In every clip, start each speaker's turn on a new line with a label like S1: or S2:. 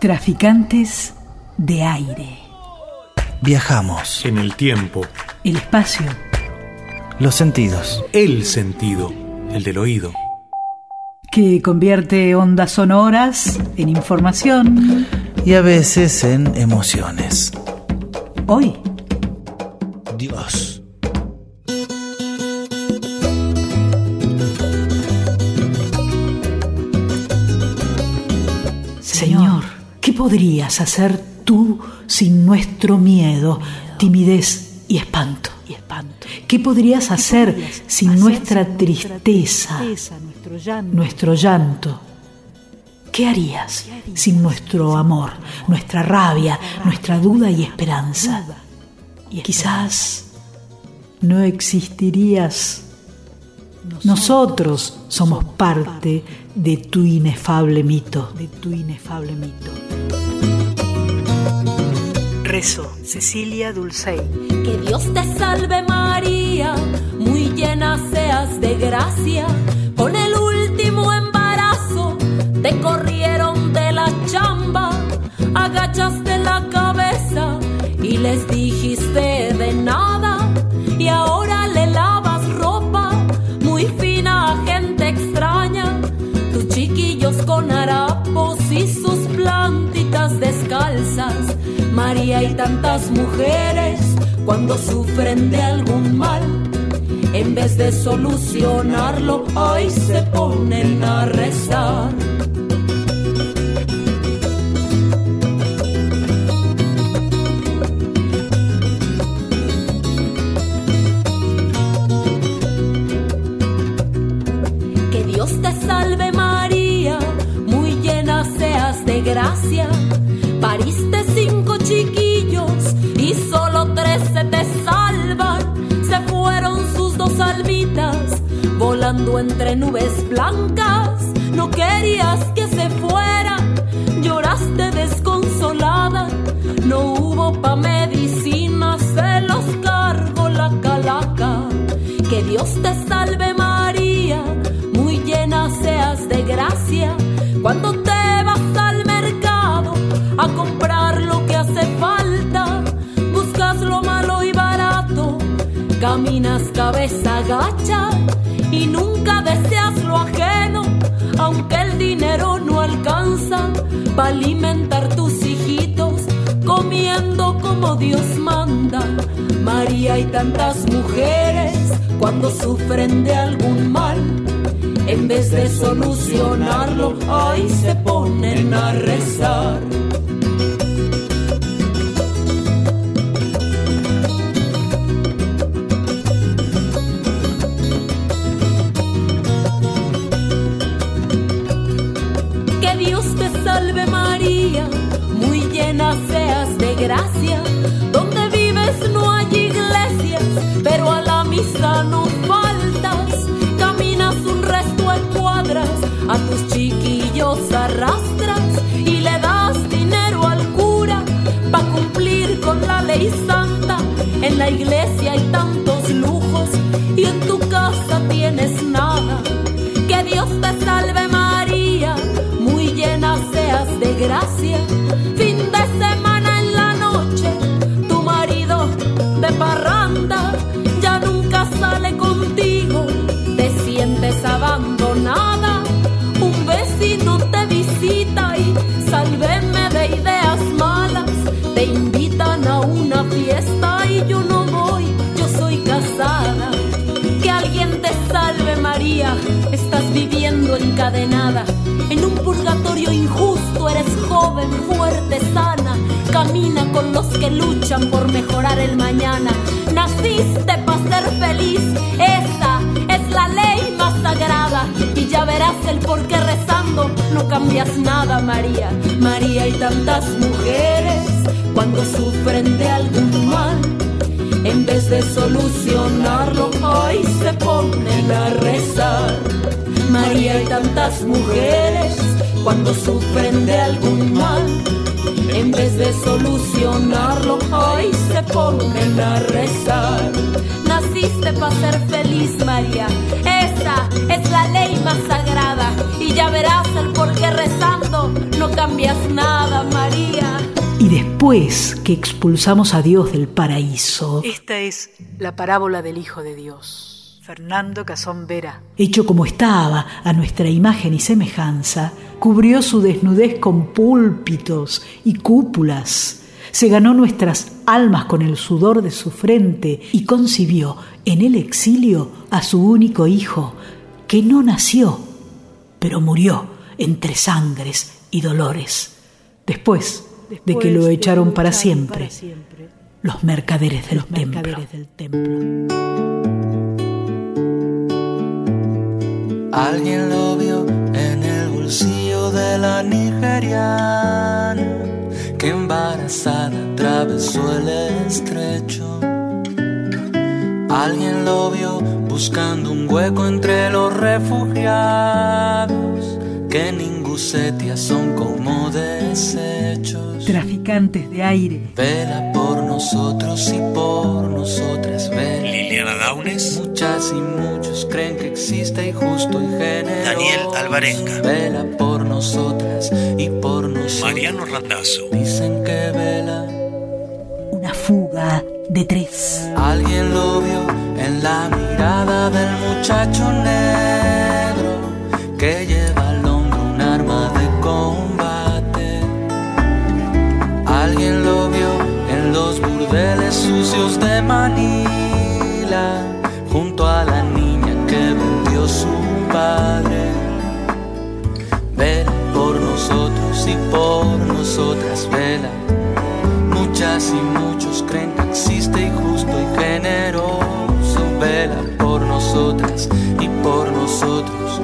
S1: Traficantes de aire.
S2: Viajamos.
S3: En el tiempo.
S1: El espacio.
S2: Los sentidos.
S3: El sentido. El del oído.
S1: Que convierte ondas sonoras en información.
S2: Y a veces en emociones.
S1: Hoy. Podrías hacer tú sin nuestro miedo, timidez y espanto? ¿Qué podrías hacer sin nuestra tristeza, nuestro llanto? ¿Qué harías sin nuestro amor, nuestra rabia, nuestra duda y esperanza? Quizás no existirías. Nosotros somos parte de tu inefable mito. De tu inefable mito. Rezo, Cecilia Dulcey.
S4: Que Dios te salve María, muy llena seas de gracia. Con el último embarazo te corrieron de la chamba, agachaste la cabeza y les dijiste de nada. Y ahora harapos y sus plantitas descalzas. María y tantas mujeres cuando sufren de algún mal, en vez de solucionarlo, ahí se ponen a rezar. Pariste cinco chiquillos y solo tres se te salvan. Se fueron sus dos almitas volando entre nubes blancas. No querías que se fueran, lloraste desconsolada. No hubo pa' medicina, se los cargó la calaca. Que Dios te cabeza gacha y nunca deseas lo ajeno, aunque el dinero no alcanza para alimentar tus hijitos, comiendo como Dios manda. María y tantas mujeres cuando sufren de algún mal, en vez de solucionarlo, ahí se ponen a rezar. Donde vives no hay iglesias, pero a la misa no faltas. Caminas un resto de cuadras, a tus chiquillos arrastras y le das dinero al cura pa' cumplir con la ley santa. En la iglesia hay tantos lujos y en tu casa tienes nada. Que Dios te salve María, muy llena seas de gracia. Estás viviendo encadenada en un purgatorio injusto, eres joven, fuerte, sana, camina con los que luchan por mejorar el mañana. Naciste para ser feliz, esa es la ley más sagrada y ya verás el por qué rezando no cambias nada, María. María y tantas mujeres cuando sufren de algún mal en vez de solucionarlo, hoy se ponen a rezar. María y tantas mujeres, cuando sufren de algún mal, en vez de solucionarlo, hoy se ponen a rezar. Naciste para ser feliz, María, esa es la ley más sagrada. Y ya verás el por qué rezando no cambias nada,
S1: Y después que expulsamos a Dios del paraíso. Esta es la parábola del Hijo de Dios. Fernando Casón Vera. Hecho como estaba, a nuestra imagen y semejanza, cubrió su desnudez con púlpitos y cúpulas. Se ganó nuestras almas con el sudor de su frente y concibió en el exilio a su único hijo, que no nació, pero murió entre sangres y dolores. Después, de que lo echaron para siempre los mercaderes del templo.
S5: Alguien lo vio en el bolsillo de la nigeriana que embarazada atravesó el estrecho. Alguien lo vio buscando un hueco entre los refugiados que ningún son como desechos.
S1: Traficantes de aire.
S5: Vela por nosotros y por nosotras. Vela.
S3: Liliana Daunes.
S5: Muchas y muchos creen que existe y justo y generoso.
S2: Daniel Alvarenga.
S5: Vela por nosotras y por nosotros.
S3: Mariano Randazzo.
S5: Dicen que vela.
S1: Una fuga de tres.
S5: Alguien lo vio en la mirada del muchacho negro que lleva sucios de Manila, junto a la niña que vendió su padre. Vela por nosotros y por nosotras, vela. Muchas y muchos creen que existe y justo y generoso. Vela por nosotras y por nosotros,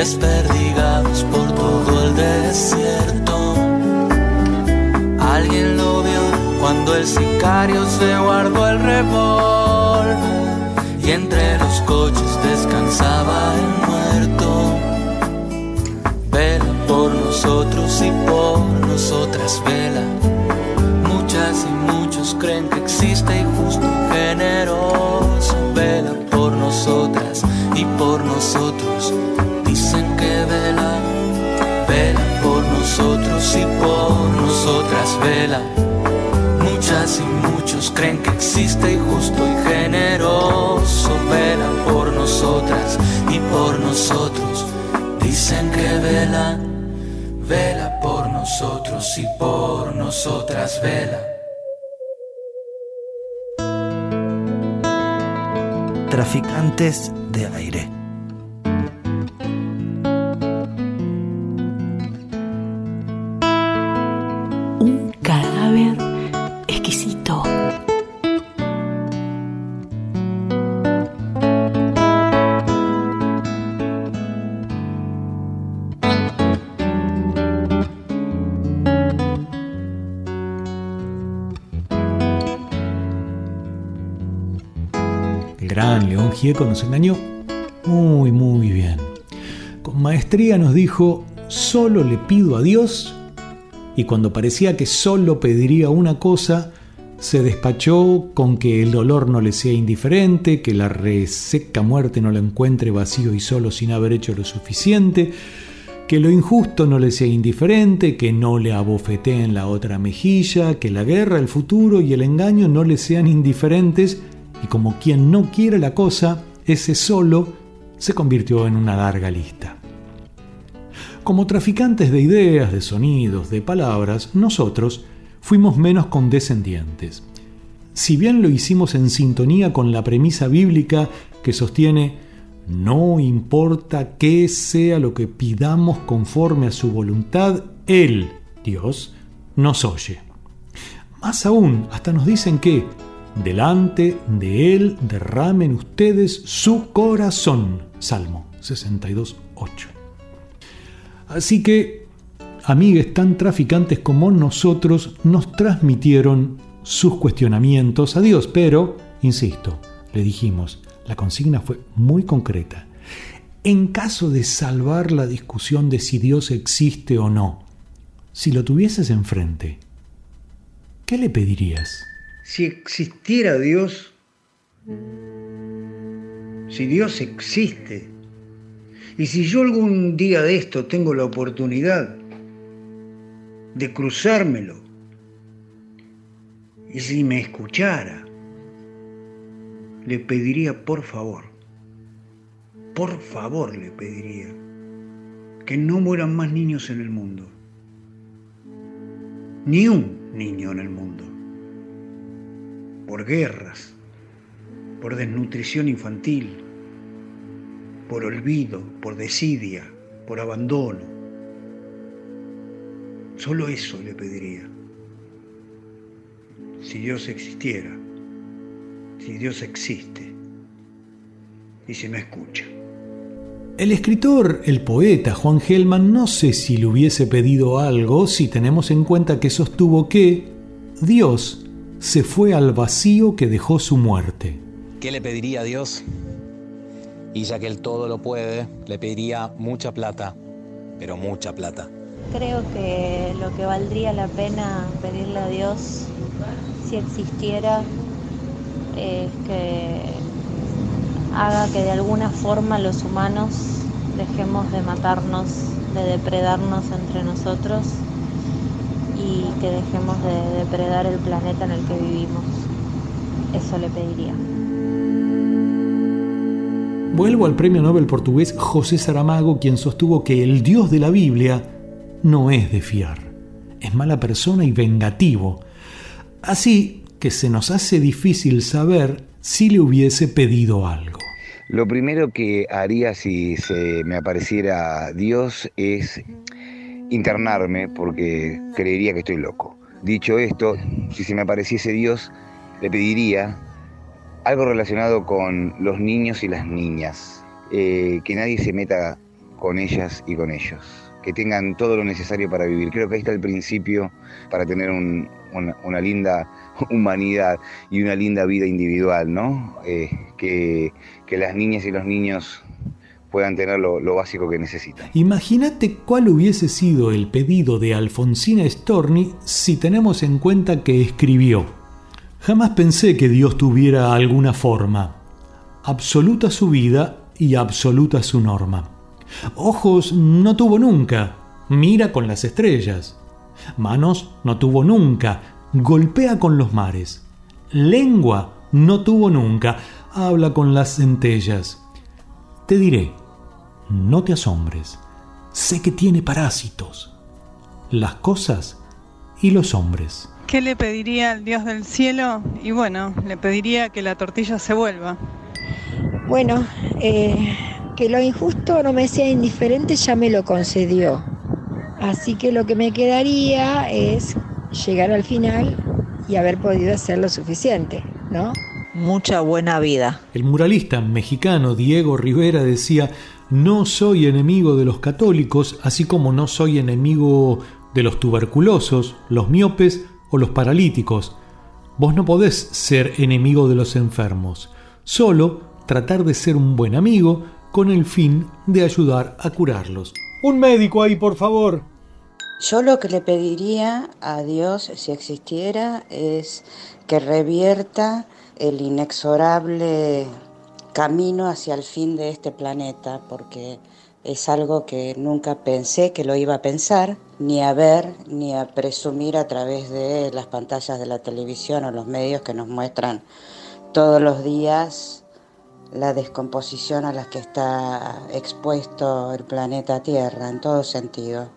S5: desperdigados por todo el desierto. Alguien lo vio cuando el sicario se guardó el revólver y entre los coches descansaba el muerto por nosotros y por nosotras vela. Muchas y muchos creen que existe y justo generoso vela por nosotras y por nosotros. Y por nosotras vela. Muchas y muchos creen que existe y justo y generoso vela por nosotras y por nosotros. Dicen que vela vela por nosotros y por nosotras vela.
S2: Traficantes de aire.
S6: Gieco nos engañó muy, muy bien. Con maestría nos dijo, solo le pido a Dios, y cuando parecía que solo pediría una cosa, se despachó con que el dolor no le sea indiferente, que la reseca muerte no la encuentre vacío y solo sin haber hecho lo suficiente, que lo injusto no le sea indiferente, que no le abofetee en la otra mejilla, que la guerra, el futuro y el engaño no le sean indiferentes, y como quien no quiere la cosa, ese solo se convirtió en una larga lista. Como traficantes de ideas, de sonidos, de palabras, nosotros fuimos menos condescendientes. Si bien lo hicimos en sintonía con la premisa bíblica que sostiene no importa qué sea lo que pidamos conforme a su voluntad, Él, Dios, nos oye. Más aún, hasta nos dicen que Delante de Él derramen ustedes su corazón. Salmo 62, 8. Así que, amigues tan traficantes como nosotros, nos transmitieron sus cuestionamientos a Dios, pero, insisto, le dijimos, la consigna fue muy concreta. en caso de salvar la discusión de si Dios existe o no, si lo tuvieses enfrente, ¿qué le pedirías?
S7: Si existiera Dios, si Dios existe, y si yo algún día de esto tengo la oportunidad de cruzármelo, y si me escuchara, le pediría por favor, por favor le pediría, que no mueran más niños en el mundo. Ni un niño en el mundo. Por guerras, por desnutrición infantil, por olvido, por desidia, por abandono. Solo eso le pediría si Dios existiera, si Dios existe y si me escucha.
S6: El escritor, el poeta Juan Gelman, no sé si le hubiese pedido algo si tenemos en cuenta que sostuvo que Dios se fue al vacío que dejó su muerte.
S8: ¿Qué le pediría a Dios? Y ya que Él todo lo puede, le pediría mucha plata, pero mucha plata.
S9: Creo que lo que valdría la pena pedirle a Dios si existiera es que haga que de alguna forma los humanos dejemos de matarnos, de depredarnos entre nosotros y que dejemos de depredar el planeta en el que vivimos. Eso le pediría.
S6: Vuelvo al premio Nobel portugués José Saramago, quien sostuvo que el Dios de la Biblia no es de fiar, es mala persona y vengativo, Así que se nos hace difícil saber si le hubiese pedido algo.
S10: Lo primero que haría si se me apareciera Dios es internarme porque creería que estoy loco. Dicho esto, si se me apareciese Dios, le pediría algo relacionado con los niños y las niñas, eh, que nadie se meta con ellas y con ellos, que tengan todo lo necesario para vivir. Creo que ahí está el principio para tener un, una, linda humanidad y una linda vida individual, ¿no? Eh, que, las niñas y los niños puedan tener lo, básico que necesitan.
S6: Imagínate cuál hubiese sido el pedido de Alfonsina Storni si tenemos en cuenta que escribió. Jamás pensé que Dios tuviera alguna forma. Absoluta su vida y absoluta su norma. Ojos no tuvo nunca. Mira con las estrellas. Manos no tuvo nunca, golpea con los mares. Lengua no tuvo nunca, habla con las centellas. Te diré, no te asombres, sé que tiene parásitos, las cosas y los hombres.
S11: ¿Qué le pediría al Dios del cielo? Y bueno, le pediría que la tortilla se vuelva.
S12: Bueno, eh, que lo injusto no me sea indiferente ya me lo concedió. Así que lo que me quedaría es llegar al final y haber podido hacer lo suficiente, ¿no?
S13: Mucha buena vida.
S6: El muralista mexicano Diego Rivera decía, no soy enemigo de los católicos, así como no soy enemigo de los tuberculosos, los miopes o los paralíticos. Vos no podés ser enemigo de los enfermos, solo tratar de ser un buen amigo con el fin de ayudar a curarlos. Un médico ahí, por favor.
S13: Yo lo que le pediría a Dios, si existiera, es que revierta el inexorable camino hacia el fin de este planeta, porque es algo que nunca pensé que lo iba a pensar, ni a ver, ni a presumir a través de las pantallas de la televisión o los medios que nos muestran todos los días la descomposición a la que está expuesto el planeta Tierra en todo sentido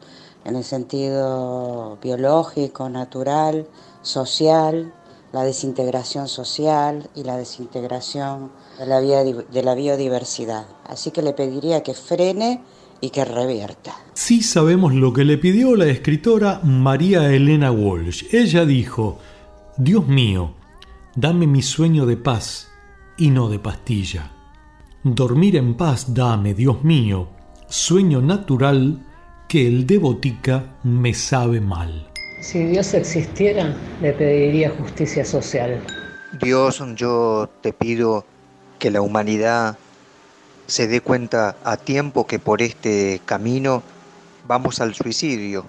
S13: en el sentido biológico, natural, social, la desintegración social y la desintegración de la, biodiversidad. Así que le pediría que frene y que revierta.
S6: Sí sabemos lo que le pidió la escritora María Elena Walsh. Ella dijo, Dios mío, dame mi sueño de paz y no de pastilla. Dormir en paz dame, Dios mío, sueño natural que el de botica me sabe mal.
S14: Si Dios existiera, le pediría justicia social.
S15: Dios, yo te pido que la humanidad se dé cuenta a tiempo que por este camino vamos al suicidio,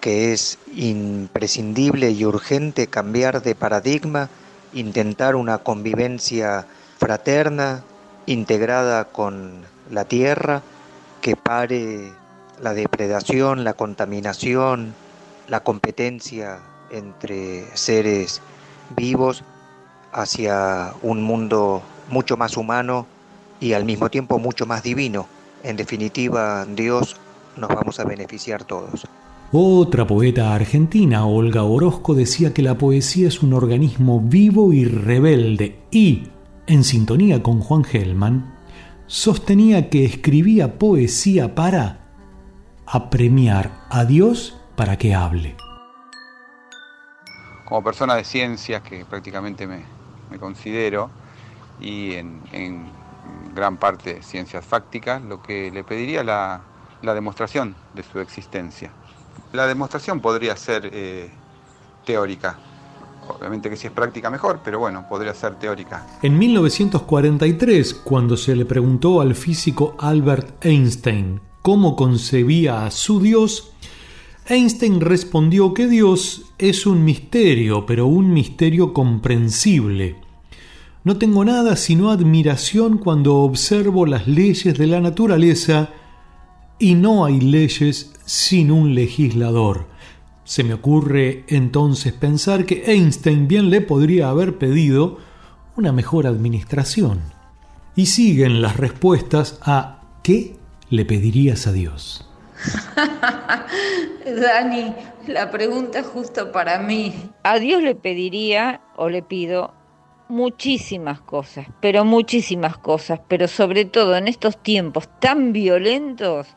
S15: que es imprescindible y urgente cambiar de paradigma, intentar una convivencia fraterna, integrada con la tierra, que pare la depredación, la contaminación, la competencia entre seres vivos hacia un mundo mucho más humano y al mismo tiempo mucho más divino. En definitiva, Dios nos vamos a beneficiar todos.
S6: Otra poeta argentina, Olga Orozco, decía que la poesía es un organismo vivo y rebelde y, en sintonía con Juan Gelman, sostenía que escribía poesía para apremiar a Dios para que hable.
S16: Como persona de ciencias, que prácticamente me, considero, y en, gran parte ciencias fácticas, lo que le pediría la, la demostración de su existencia. La demostración podría ser eh, teórica, Obviamente que si es práctica mejor, pero bueno, podría ser teórica.
S6: En 1943, cuando se le preguntó al físico Albert Einstein cómo concebía a su Dios, Einstein respondió que Dios es un misterio, pero un misterio comprensible. No tengo nada sino admiración cuando observo las leyes de la naturaleza y no hay leyes sin un legislador. Se me ocurre entonces pensar que Einstein bien le podría haber pedido una mejor administración. Y siguen las respuestas a ¿qué le pedirías a Dios?
S17: Dani, la pregunta es justo para mí. A Dios le pediría o le pido muchísimas cosas, pero muchísimas cosas, pero sobre todo en estos tiempos tan violentos,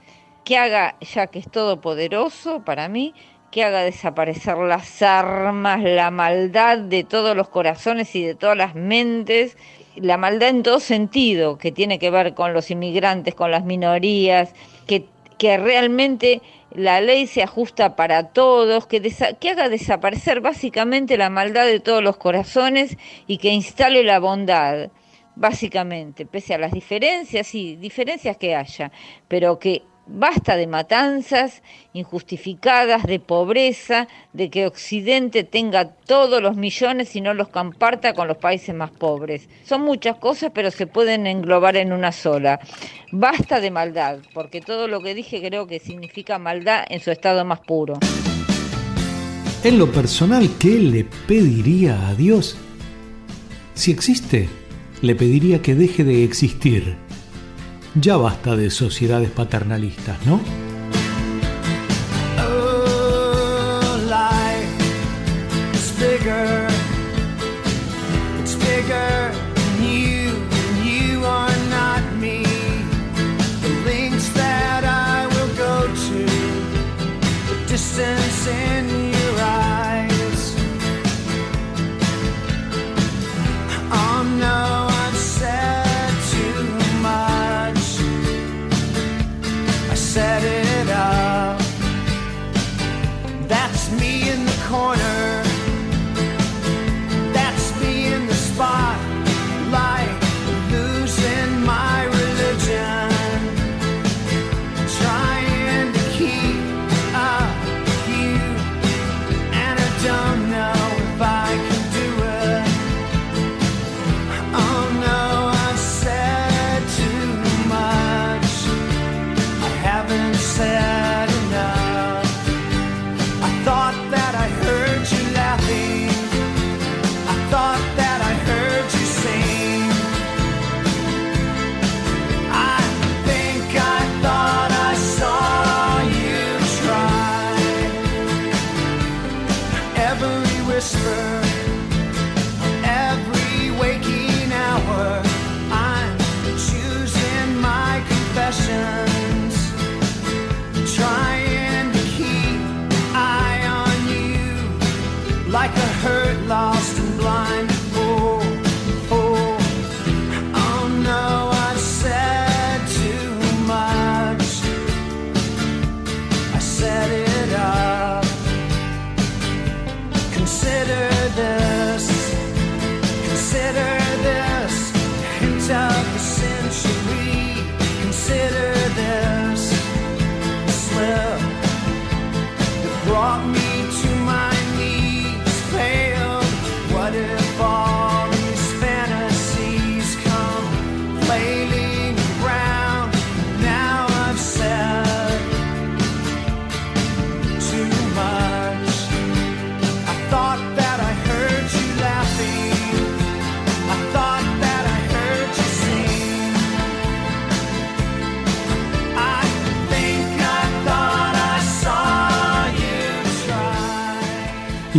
S17: que haga, ya que es todopoderoso para mí, que haga desaparecer las armas, la maldad de todos los corazones y de todas las mentes, la maldad en todo sentido, que tiene que ver con los inmigrantes, con las minorías, que, que realmente la ley se ajusta para todos, que, que haga desaparecer básicamente la maldad de todos los corazones y que instale la bondad básicamente, pese a las diferencias, sí, diferencias que haya, pero que Basta de matanzas injustificadas, de pobreza, de que Occidente tenga todos los millones y no los comparta con los países más pobres. Son muchas cosas, pero se pueden englobar en una sola. Basta de maldad, porque todo lo que dije creo que significa maldad en su estado más puro.
S6: En lo personal, ¿qué le pediría a Dios? Si existe, le pediría que deje de existir ya basta de sociedades paternalistas, ¿no?
S18: Oh, me in the corner.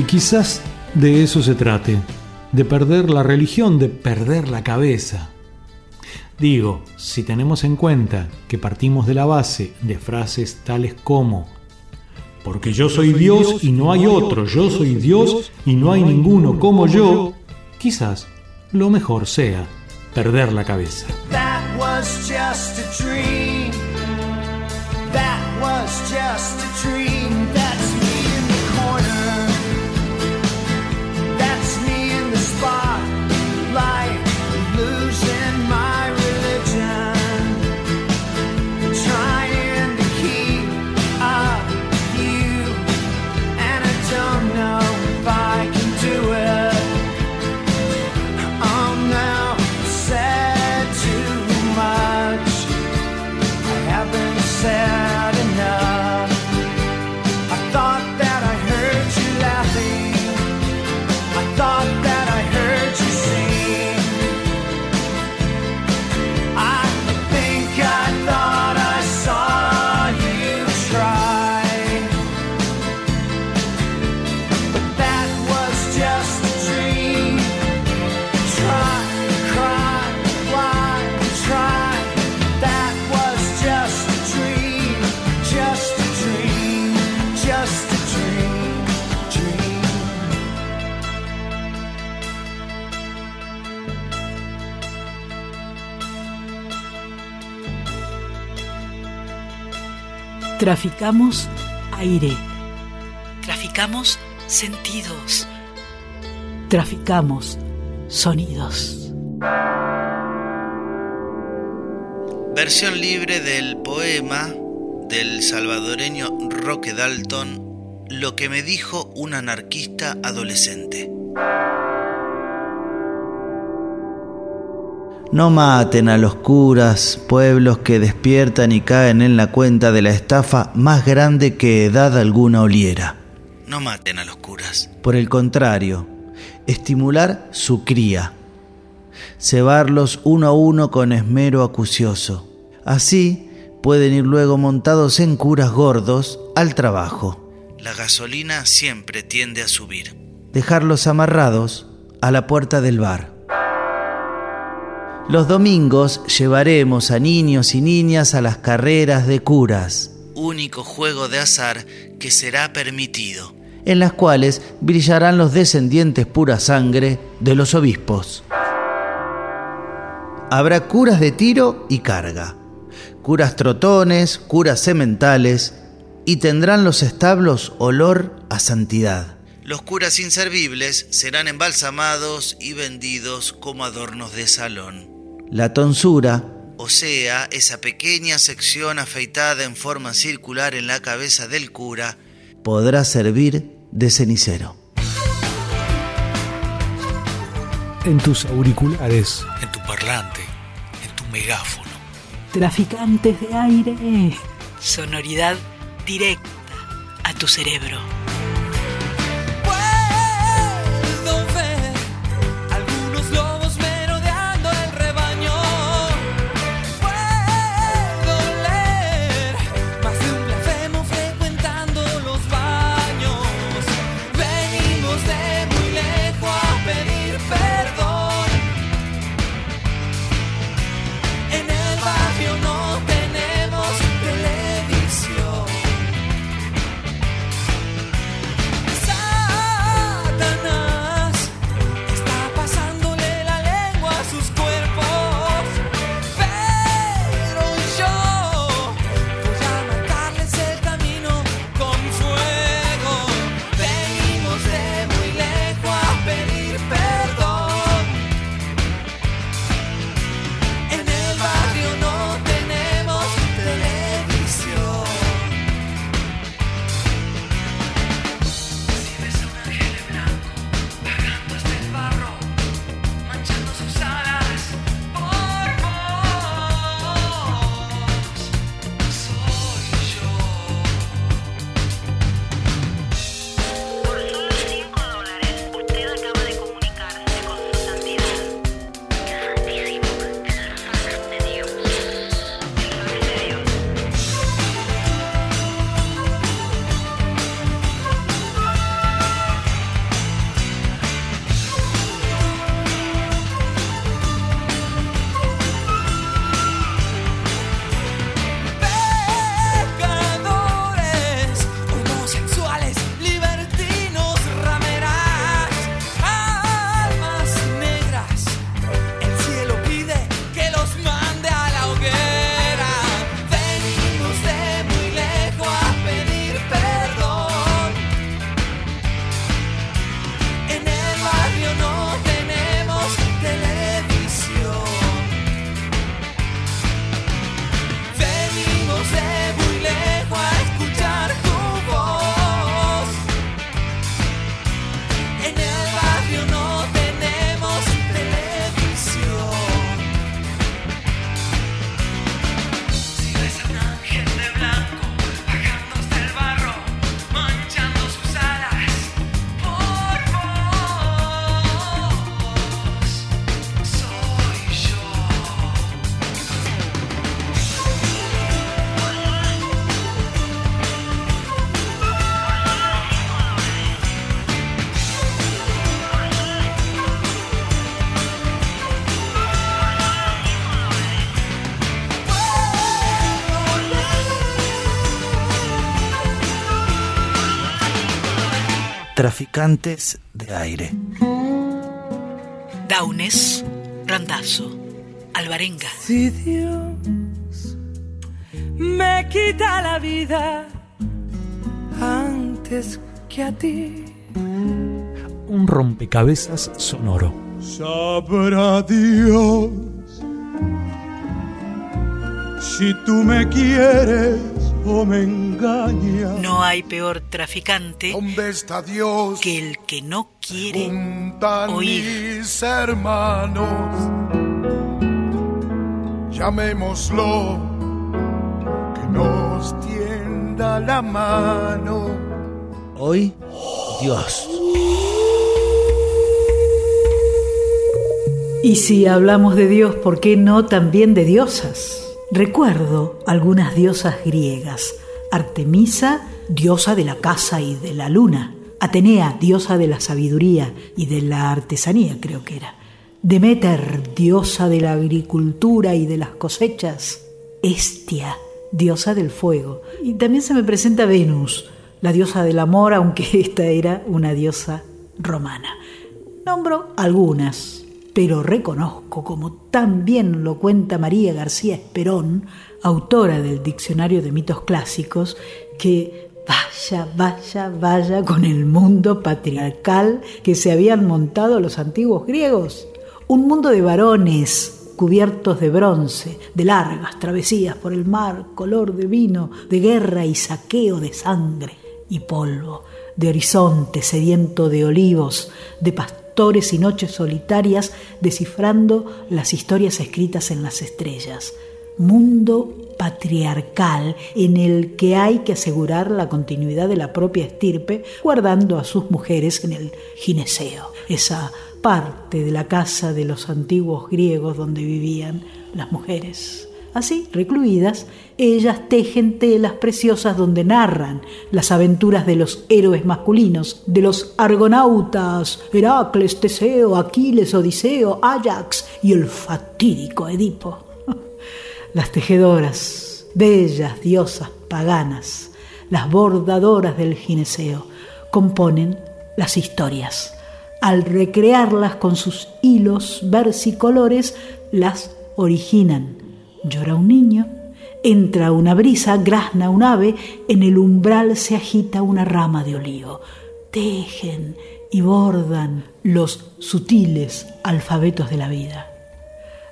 S6: Quizás de eso se trate, de perder la religión, de perder la cabeza. Digo, si tenemos en cuenta que partimos de la base de frases tales como porque yo soy Dios y no hay otro, yo soy Dios y no hay ninguno como yo, quizás lo mejor sea perder la cabeza.
S18: That was just a dream.
S1: Traficamos aire. Traficamos sentidos. Traficamos sonidos.
S2: Versión libre del poema del salvadoreño Roque Dalton, Lo que me dijo un anarquista adolescente. No maten a los curas, pueblos que despiertan y caen en la cuenta de la estafa más grande que edad alguna oliera. No maten a los curas. Por el contrario, estimular su cría. Cebarlos uno a uno con esmero acucioso. Así pueden ir luego montados en curas gordos al trabajo. La gasolina siempre tiende a subir. Dejarlos amarrados a la puerta del bar. Los domingos llevaremos a niños y niñas a las carreras de curas. Único juego de azar que será permitido. En las cuales brillarán los descendientes pura sangre de los obispos. Habrá curas de tiro y carga, curas trotones, curas sementales, y tendrán los establos olor a santidad. Los curas inservibles serán embalsamados y vendidos como adornos de salón. La tonsura, o sea, esa pequeña sección afeitada en forma circular en la cabeza del cura, podrá servir de cenicero.
S6: En tus auriculares,
S3: En tu parlante, en tu megáfono.
S1: Traficantes de aire. Sonoridad directa a tu cerebro.
S2: Traficantes de aire.
S1: Daunes, Randazo, Alvarenga.
S18: Si Dios me quita la vida antes que a ti.
S6: Un rompecabezas sonoro.
S19: Sabrá Dios si tú me quieres o me engañas.
S1: No hay peor traficante
S19: ¿Dónde está Dios?
S1: que el que no quiere
S19: Juntan
S1: oír.
S19: mis hermanos, llamémoslo, que nos tienda la mano.
S2: Hoy, Dios.
S1: Y si hablamos de Dios, ¿por qué no también de diosas? Recuerdo algunas diosas griegas. Artemisa, diosa de la casa y de la luna. Atenea, diosa de la sabiduría y de la artesanía, creo que era. Demeter, diosa de la agricultura y de las cosechas. Estia, diosa del fuego. Y también se me presenta Venus, la diosa del amor, aunque esta era una diosa romana. Nombro algunas, pero reconozco, como tan bien lo cuenta María García Esperón, autora del Diccionario de Mitos Clásicos, que vaya, vaya, vaya con el mundo patriarcal que se habían montado los antiguos griegos. Un mundo de varones cubiertos de bronce, de largas travesías por el mar, color de vino, de guerra y saqueo de sangre y polvo, de horizonte sediento de olivos, de pastores y noches solitarias descifrando las historias escritas en las estrellas. Mundo patriarcal en el que hay que asegurar la continuidad de la propia estirpe, guardando a sus mujeres en el gineceo, esa parte de la casa de los antiguos griegos donde vivían las mujeres. Así, recluidas, ellas tejen telas preciosas donde narran las aventuras de los héroes masculinos, de los argonautas, Heracles, Teseo, Aquiles, Odiseo, Ajax y el fatídico Edipo. Las tejedoras, bellas diosas paganas, las bordadoras del gineceo, componen las historias. Al recrearlas con sus hilos versicolores, las originan. Llora un niño, entra una brisa, grazna un ave, en el umbral se agita una rama de olivo. Tejen y bordan los sutiles alfabetos de la vida.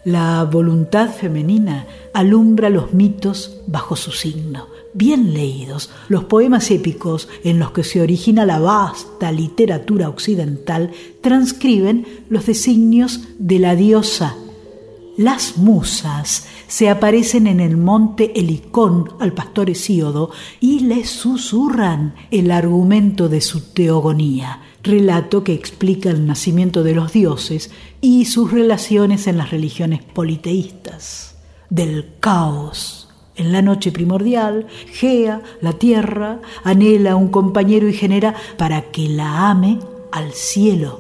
S1: La voluntad femenina alumbra los mitos bajo su signo. Bien leídos, los poemas épicos en los que se origina la vasta literatura occidental transcriben los designios de la diosa. Las musas se aparecen en el monte Helicón al pastor Hesíodo y le susurran el argumento de su teogonía, relato que explica el nacimiento de los dioses y sus relaciones en las religiones politeístas. Del caos. En la noche primordial, Gea, la tierra, anhela un compañero y genera para que la ame al cielo.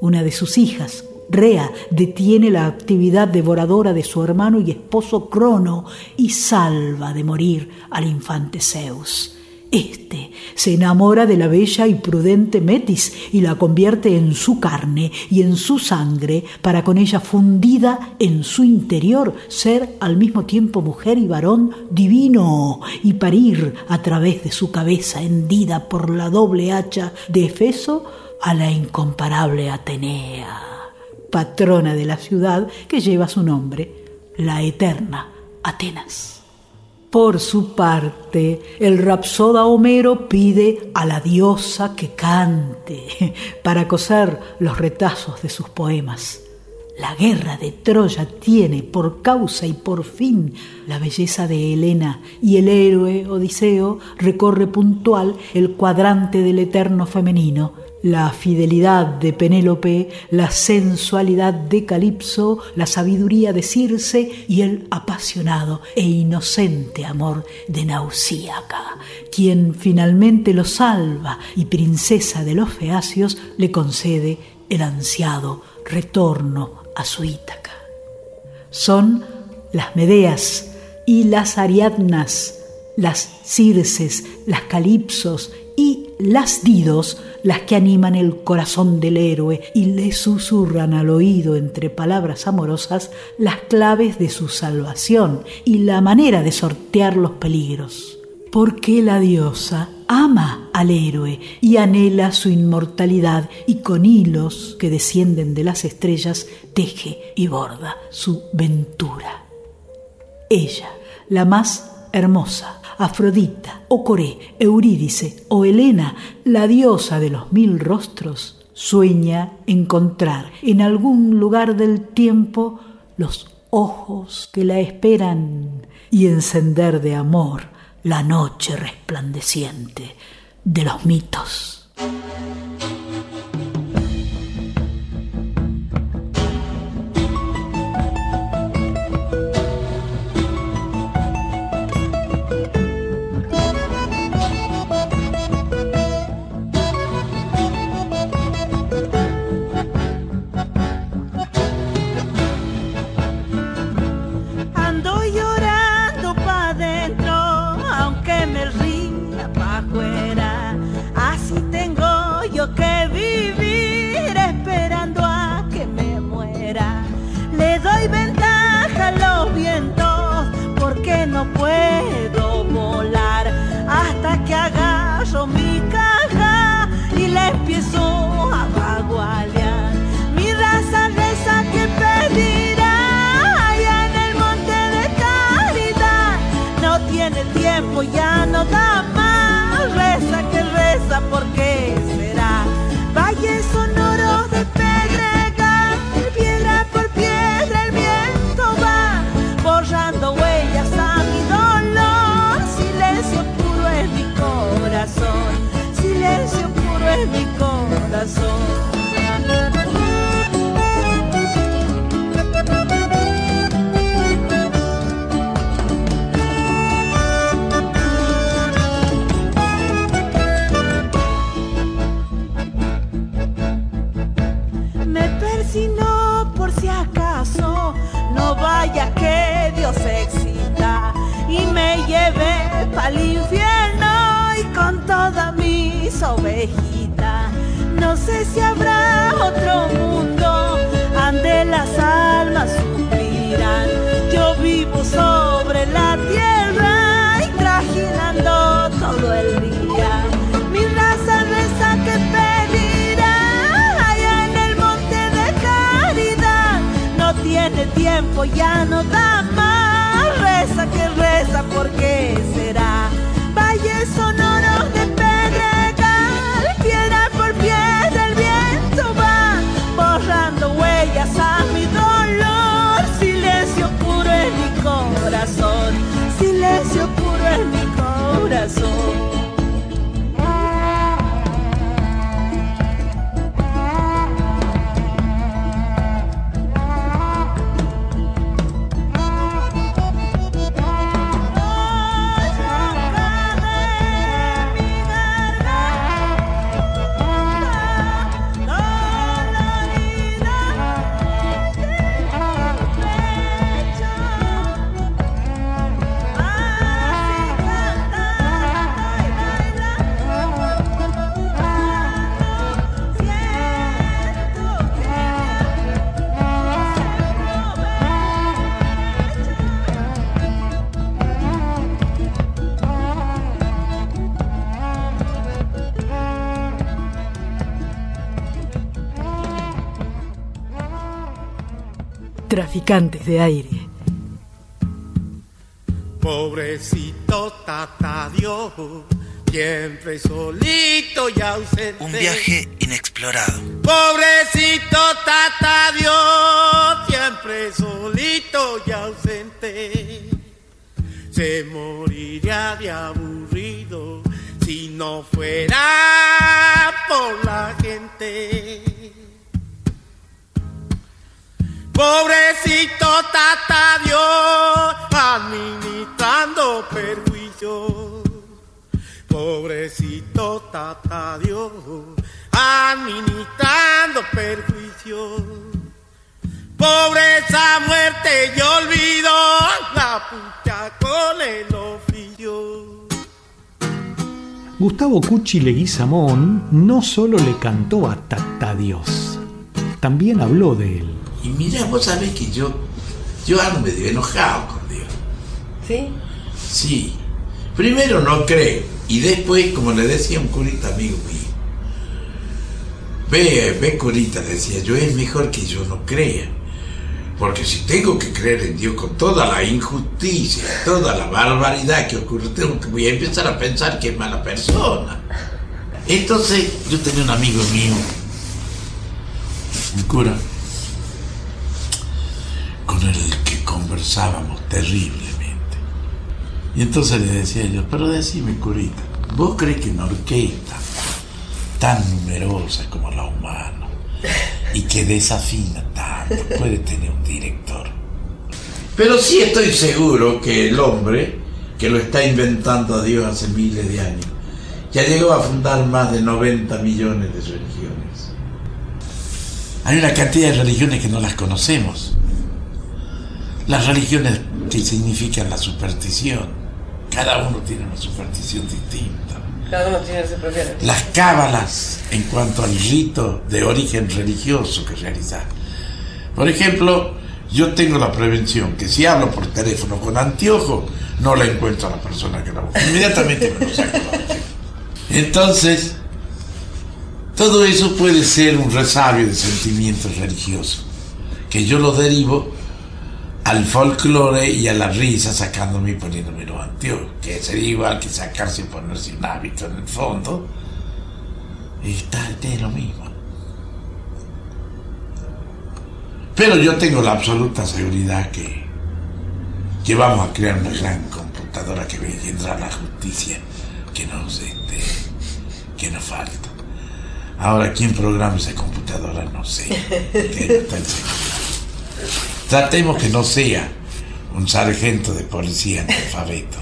S1: Una de sus hijas, Rea detiene la actividad devoradora de su hermano y esposo Crono y salva de morir al infante Zeus. Este se enamora de la bella y prudente Metis y la convierte en su carne y en su sangre para con ella fundida en su interior ser al mismo tiempo mujer y varón divino y parir a través de su cabeza hendida por la doble hacha de Efeso a la incomparable Atenea patrona de la ciudad que lleva su nombre, la eterna Atenas. Por su parte, el rapsoda Homero pide a la diosa que cante para coser los retazos de sus poemas. La guerra de Troya tiene por causa y por fin la belleza de Helena y el héroe Odiseo recorre puntual el cuadrante del eterno femenino la fidelidad de Penélope, la sensualidad de Calipso, la sabiduría de Circe y el apasionado e inocente amor de Nausíaca, quien finalmente lo salva y princesa de los feacios le concede el ansiado retorno a su Ítaca. Son las Medeas y las Ariadnas, las Circes, las Calipsos y las Didos las que animan el corazón del héroe y le susurran al oído entre palabras amorosas las claves de su salvación y la manera de sortear los peligros. Porque la diosa ama al héroe y anhela su inmortalidad y con hilos que descienden de las estrellas teje y borda su ventura. Ella, la más hermosa, Afrodita, o Coré, Eurídice o Helena, la diosa de los mil rostros, sueña encontrar en algún lugar del tiempo los ojos que la esperan y encender de amor la noche resplandeciente de los mitos.
S20: No puedo volar hasta que agarro mi
S1: Traficantes de aire.
S21: Pobrecito tata Dios, siempre solito y ausente.
S2: Un viaje inexplorado.
S21: Pobrecito tata Dios, siempre solito y ausente. Se moriría de aburrido si no fuera por la gente. Pobrecito tata Dios, administrando perjuicio. Pobrecito tata Dios, administrando perjuicio. Pobreza, muerte y olvido, la pucha con el oficio.
S6: Gustavo Cuchi Leguizamón no solo le cantó a Tata Dios, también habló de él.
S21: Y mira, vos sabés que yo, yo ando medio enojado con Dios.
S22: ¿Sí?
S21: Sí. Primero no creo. Y después, como le decía un curita amigo mío, ve, ve curita, le decía yo, es mejor que yo no crea. Porque si tengo que creer en Dios con toda la injusticia, toda la barbaridad que ocurre, tengo que voy a empezar a pensar que es mala persona. Entonces, yo tenía un amigo mío, un cura, con el que conversábamos terriblemente. Y entonces le decía yo, pero decime, curita, ¿vos crees que una orquesta tan numerosa como la humana y que desafina tanto puede tener un director? Pero sí estoy seguro que el hombre, que lo está inventando a Dios hace miles de años, ya llegó a fundar más de 90 millones de religiones. Hay una cantidad de religiones que no las conocemos. Las religiones que significan la superstición. Cada uno tiene una superstición distinta.
S22: Cada uno tiene su propia
S21: Las cábalas en cuanto al rito de origen religioso que realizar. Por ejemplo, yo tengo la prevención que si hablo por teléfono con anteojo, no la encuentro a la persona que la busca. Inmediatamente me lo saco. Entonces, todo eso puede ser un resabio de sentimientos religiosos, que yo lo derivo al folclore y a la risa sacándome y poniéndome los anteojos, que sería igual que sacarse y ponerse un hábito en el fondo. Y está, es lo mismo. Pero yo tengo la absoluta seguridad que, que vamos a crear una gran computadora que vendrá la justicia que nos, este, que nos falta. Ahora, ¿quién programa esa computadora? No sé. Que no está en seguridad. Tratemos que no sea un sargento de policía analfabeto,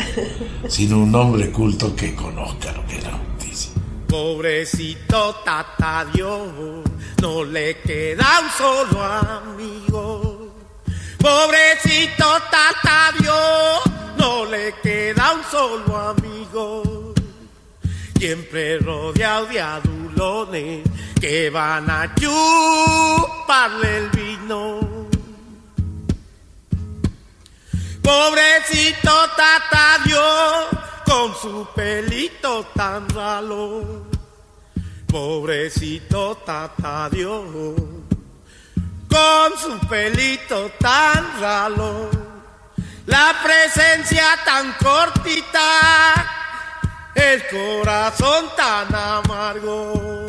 S21: sino un hombre culto que conozca lo que es la justicia.
S23: Pobrecito Tata Dios, no le queda un solo amigo. Pobrecito Tata Dios, no le queda un solo amigo. Siempre rodeado de adulones que van a chuparle el vino. Pobrecito Tata Dios, con su pelito tan ralo. Pobrecito Tata Dios, con su pelito tan ralo. La presencia tan cortita, el corazón tan amargo.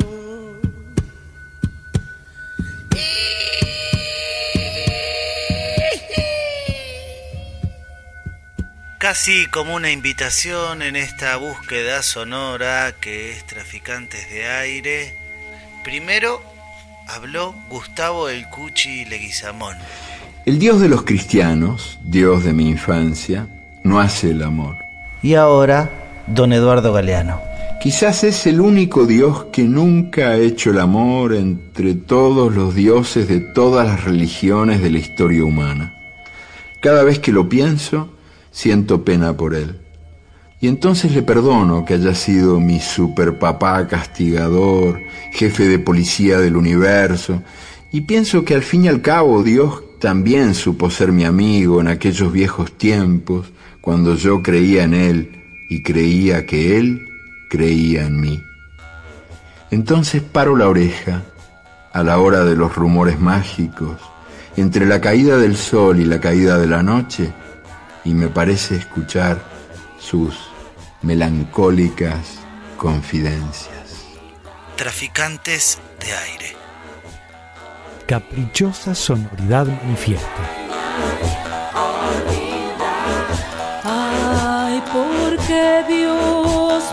S2: Casi como una invitación en esta búsqueda sonora que es Traficantes de Aire. Primero habló Gustavo El Cuchi Leguizamón.
S24: El Dios de los cristianos, Dios de mi infancia, no hace el amor.
S2: Y ahora, don Eduardo Galeano.
S24: Quizás es el único Dios que nunca ha hecho el amor entre todos los dioses de todas las religiones de la historia humana. Cada vez que lo pienso, siento pena por él. Y entonces le perdono que haya sido mi superpapá castigador, jefe de policía del universo, y pienso que al fin y al cabo Dios también supo ser mi amigo en aquellos viejos tiempos, cuando yo creía en Él y creía que Él creía en mí. Entonces paro la oreja a la hora de los rumores mágicos, entre la caída del sol y la caída de la noche, y me parece escuchar sus melancólicas confidencias.
S2: Traficantes de aire.
S6: Caprichosa sonoridad manifiesta.
S20: Ay, porque Dios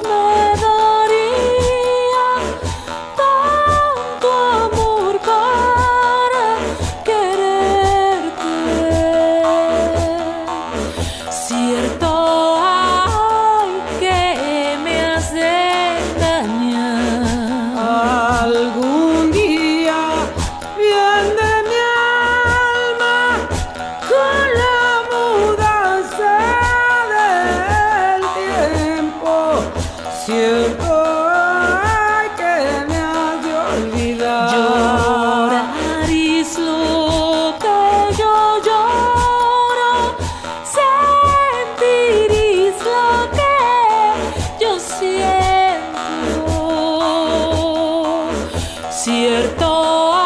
S20: desierto.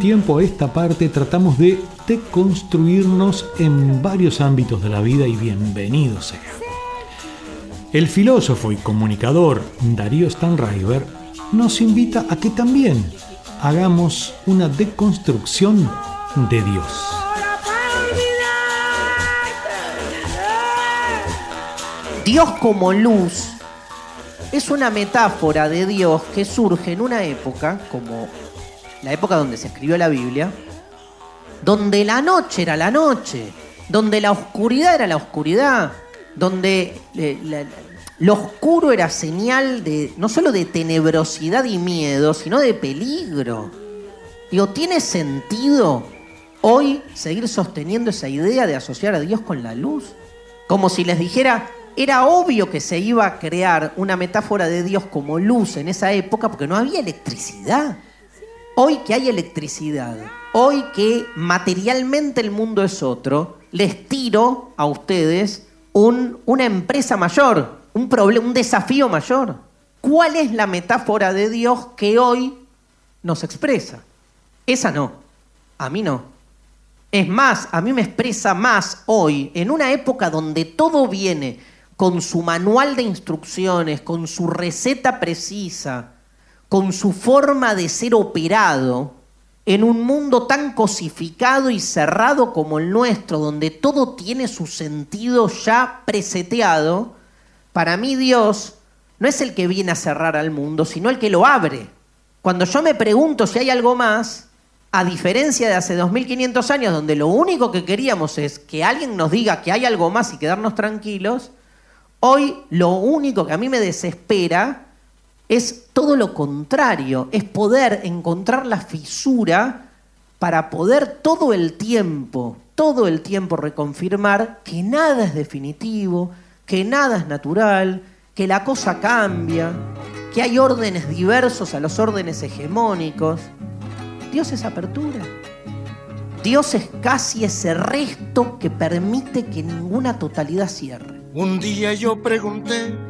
S20: Tiempo
S6: a esta parte tratamos de deconstruirnos en varios ámbitos de la vida y bienvenido sea. El filósofo y comunicador Darío Stanriver nos invita a que también hagamos una deconstrucción de Dios.
S25: Dios como luz es una metáfora de Dios que surge en una época, como la época donde se escribió la Biblia, donde la noche era la noche, donde la oscuridad era la oscuridad, donde eh, lo oscuro era señal de no solo de tenebrosidad y miedo, sino de peligro. Digo, ¿tiene sentido hoy seguir sosteniendo esa idea de asociar a Dios con la luz? Como si les dijera, era obvio que se iba a crear una metáfora de Dios como luz en esa época porque no había electricidad. Hoy que hay electricidad, hoy que materialmente el mundo es otro, les tiro a ustedes un- una empresa mayor, un, proble- un desafío mayor. ¿Cuál es la metáfora de Dios que hoy nos expresa? Esa no, a mí no. Es más, a mí me expresa más hoy, en una época donde todo viene con su manual de instrucciones, con su receta precisa, con su forma de ser operado, en un mundo tan cosificado y cerrado como el nuestro, donde todo tiene su sentido ya preseteado, para mí Dios no es el que viene a cerrar al mundo, sino el que lo abre. Cuando yo me pregunto si hay algo más, a diferencia de hace 2500 años, donde lo único que queríamos es que alguien nos diga que hay algo más y quedarnos tranquilos, hoy lo único que a mí me desespera es todo lo contrario, es poder encontrar la fisura para poder todo el tiempo, todo el tiempo reconfirmar que nada es definitivo, que nada es natural, que la cosa cambia, que hay órdenes diversos a los órdenes hegemónicos. Dios es apertura. Dios es casi ese resto que permite que ninguna totalidad cierre.
S19: Un día yo pregunté,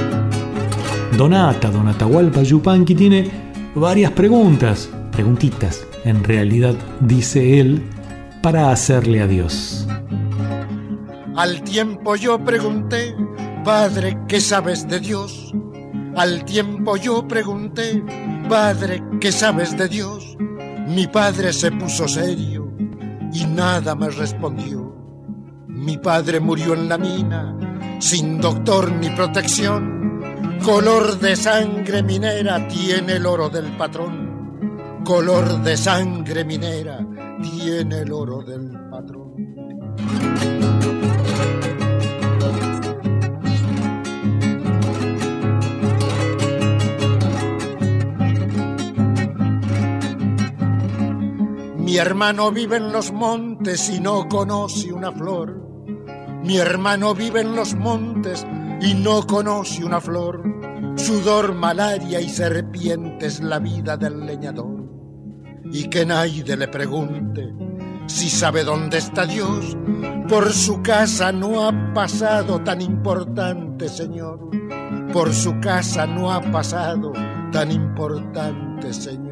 S6: Donata, Donatahualpa Yupanqui tiene varias preguntas, preguntitas, en realidad, dice él, para hacerle a Dios.
S19: Al tiempo yo pregunté, Padre, ¿qué sabes de Dios? Al tiempo yo pregunté, Padre, ¿qué sabes de Dios? Mi padre se puso serio y nada me respondió. Mi padre murió en la mina, sin doctor ni protección. Color de sangre minera tiene el oro del patrón. Color de sangre minera tiene el oro del patrón. Mi hermano vive en los montes y no conoce una flor. Mi hermano vive en los montes y no conoce una flor. Sudor, malaria y serpientes la vida del leñador. Y que nadie le pregunte si sabe dónde está Dios, Por su casa no ha pasado tan importante, Señor. Por su casa no ha pasado tan importante, Señor.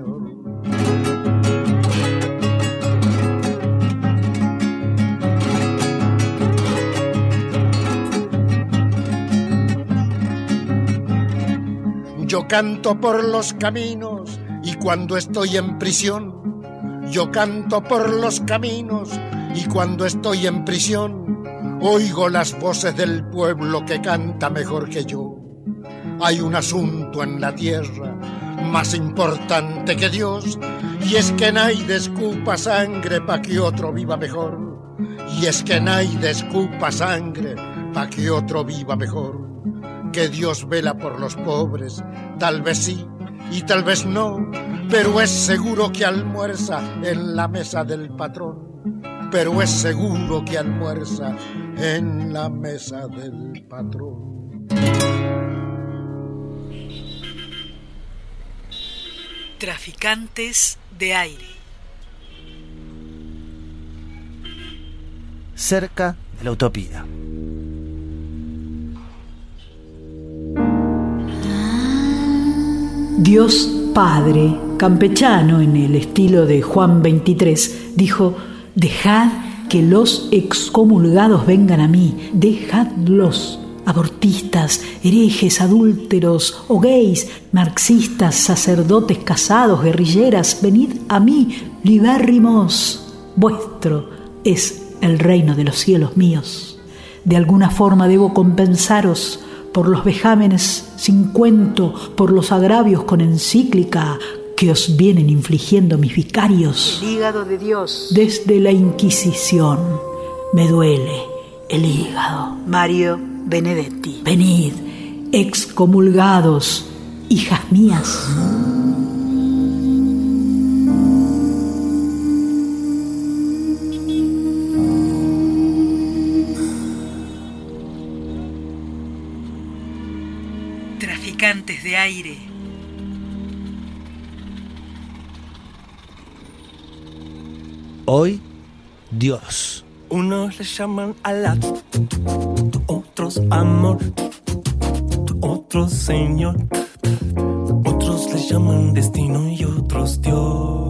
S19: Yo canto por los caminos y cuando estoy en prisión, yo canto por los caminos y cuando estoy en prisión, oigo las voces del pueblo que canta mejor que yo. Hay un asunto en la tierra más importante que Dios, y es que nadie escupa sangre pa' que otro viva mejor. Y es que nadie escupa sangre pa' que otro viva mejor. Que Dios vela por los pobres, tal vez sí y tal vez no, pero es seguro que almuerza en la mesa del patrón. Pero es seguro que almuerza en la mesa del patrón.
S1: Traficantes de aire.
S2: Cerca de la utopía.
S1: Dios Padre, campechano en el estilo de Juan 23, dijo, dejad que los excomulgados vengan a mí, dejadlos, abortistas, herejes, adúlteros o gays, marxistas, sacerdotes casados, guerrilleras, venid a mí, libérrimos, vuestro es el reino de los cielos míos. De alguna forma debo compensaros por los vejámenes sin cuento, por los agravios con encíclica que os vienen infligiendo mis vicarios.
S26: El hígado de Dios.
S1: Desde la Inquisición me duele el hígado.
S26: Mario Benedetti.
S1: Venid, excomulgados, hijas mías.
S26: De aire.
S2: Hoy, Dios.
S23: Unos le llaman Alá, otros amor, otros Señor, otros le llaman destino y otros Dios.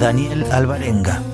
S1: Daniel Alvarenga.